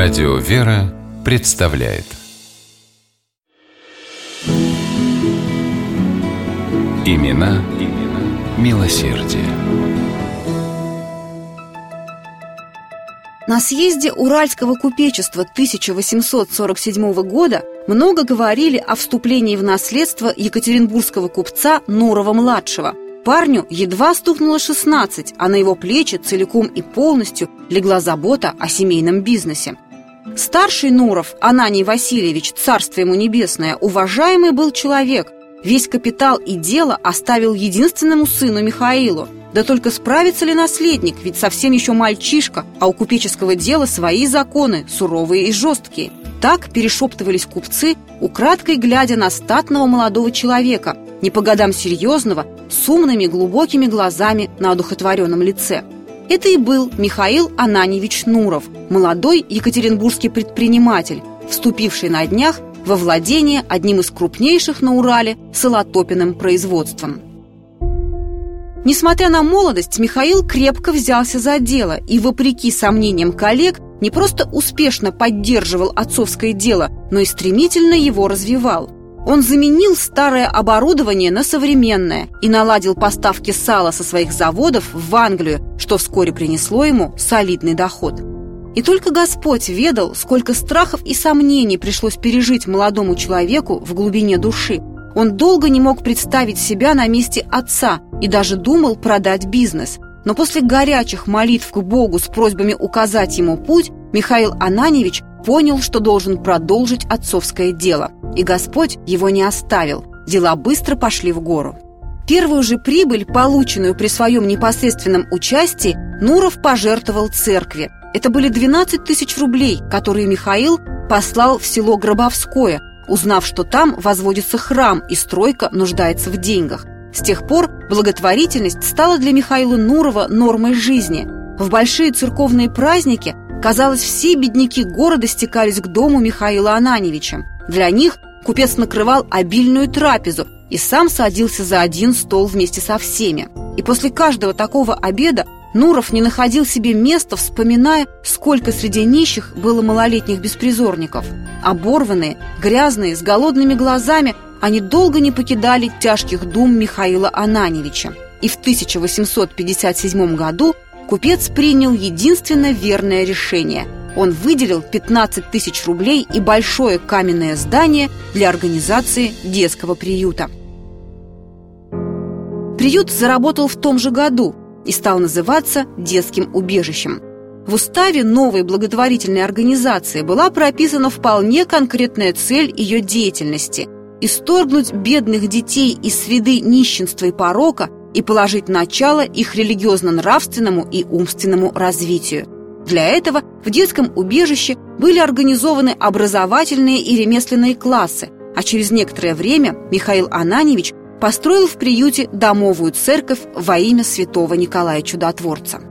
Радио «Вера» представляет Имена, имена милосердие. На съезде Уральского купечества 1847 года много говорили о вступлении в наследство екатеринбургского купца Нурова-младшего. Парню едва стукнуло 16, а на его плечи целиком и полностью легла забота о семейном бизнесе. Старший Нуров, Ананий Васильевич, царство ему небесное, уважаемый был человек. Весь капитал и дело оставил единственному сыну Михаилу. Да только справится ли наследник, ведь совсем еще мальчишка, а у купеческого дела свои законы, суровые и жесткие. Так перешептывались купцы, украдкой глядя на статного молодого человека, не по годам серьезного, с умными глубокими глазами на одухотворенном лице. Это и был Михаил Ананьевич Нуров, молодой екатеринбургский предприниматель, вступивший на днях во владение одним из крупнейших на Урале солотопиным производством. Несмотря на молодость, Михаил крепко взялся за дело и, вопреки сомнениям коллег, не просто успешно поддерживал отцовское дело, но и стремительно его развивал – он заменил старое оборудование на современное и наладил поставки сала со своих заводов в Англию, что вскоре принесло ему солидный доход. И только Господь ведал, сколько страхов и сомнений пришлось пережить молодому человеку в глубине души. Он долго не мог представить себя на месте отца и даже думал продать бизнес. Но после горячих молитв к Богу с просьбами указать ему путь, Михаил Ананевич понял, что должен продолжить отцовское дело. И Господь его не оставил. Дела быстро пошли в гору. Первую же прибыль, полученную при своем непосредственном участии, Нуров пожертвовал церкви. Это были 12 тысяч рублей, которые Михаил послал в село Гробовское, узнав, что там возводится храм и стройка нуждается в деньгах. С тех пор благотворительность стала для Михаила Нурова нормой жизни. В большие церковные праздники – Казалось, все бедняки города стекались к дому Михаила Ананевича. Для них купец накрывал обильную трапезу и сам садился за один стол вместе со всеми. И после каждого такого обеда Нуров не находил себе места, вспоминая, сколько среди нищих было малолетних беспризорников. Оборванные, грязные, с голодными глазами, они долго не покидали тяжких дум Михаила Ананевича. И в 1857 году купец принял единственно верное решение. Он выделил 15 тысяч рублей и большое каменное здание для организации детского приюта. Приют заработал в том же году и стал называться детским убежищем. В уставе новой благотворительной организации была прописана вполне конкретная цель ее деятельности – исторгнуть бедных детей из среды нищенства и порока и положить начало их религиозно-нравственному и умственному развитию. Для этого в детском убежище были организованы образовательные и ремесленные классы, а через некоторое время Михаил Ананевич построил в приюте домовую церковь во имя святого Николая Чудотворца.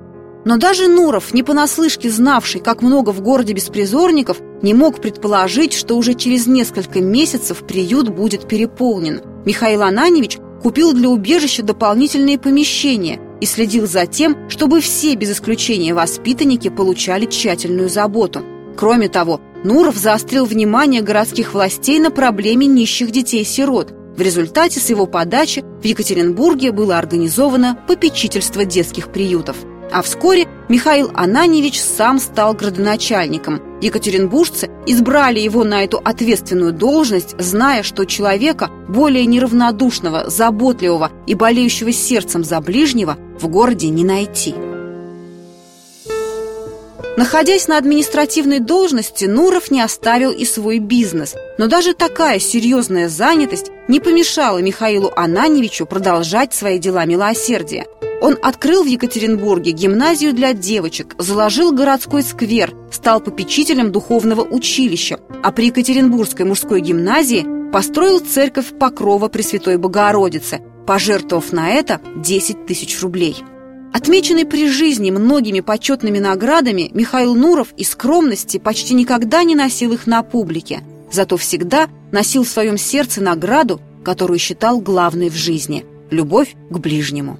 Но даже Нуров, не понаслышке знавший, как много в городе беспризорников, не мог предположить, что уже через несколько месяцев приют будет переполнен. Михаил Ананевич купил для убежища дополнительные помещения и следил за тем, чтобы все, без исключения воспитанники, получали тщательную заботу. Кроме того, Нуров заострил внимание городских властей на проблеме нищих детей-сирот. В результате с его подачи в Екатеринбурге было организовано попечительство детских приютов – а вскоре Михаил Ананьевич сам стал градоначальником. Екатеринбуржцы избрали его на эту ответственную должность, зная, что человека более неравнодушного, заботливого и болеющего сердцем за ближнего в городе не найти. Находясь на административной должности, Нуров не оставил и свой бизнес. Но даже такая серьезная занятость не помешала Михаилу Ананьевичу продолжать свои дела милосердия – он открыл в Екатеринбурге гимназию для девочек, заложил городской сквер, стал попечителем духовного училища, а при Екатеринбургской мужской гимназии построил церковь Покрова Пресвятой Богородицы, пожертвовав на это 10 тысяч рублей. Отмеченный при жизни многими почетными наградами, Михаил Нуров из скромности почти никогда не носил их на публике, зато всегда носил в своем сердце награду, которую считал главной в жизни – любовь к ближнему.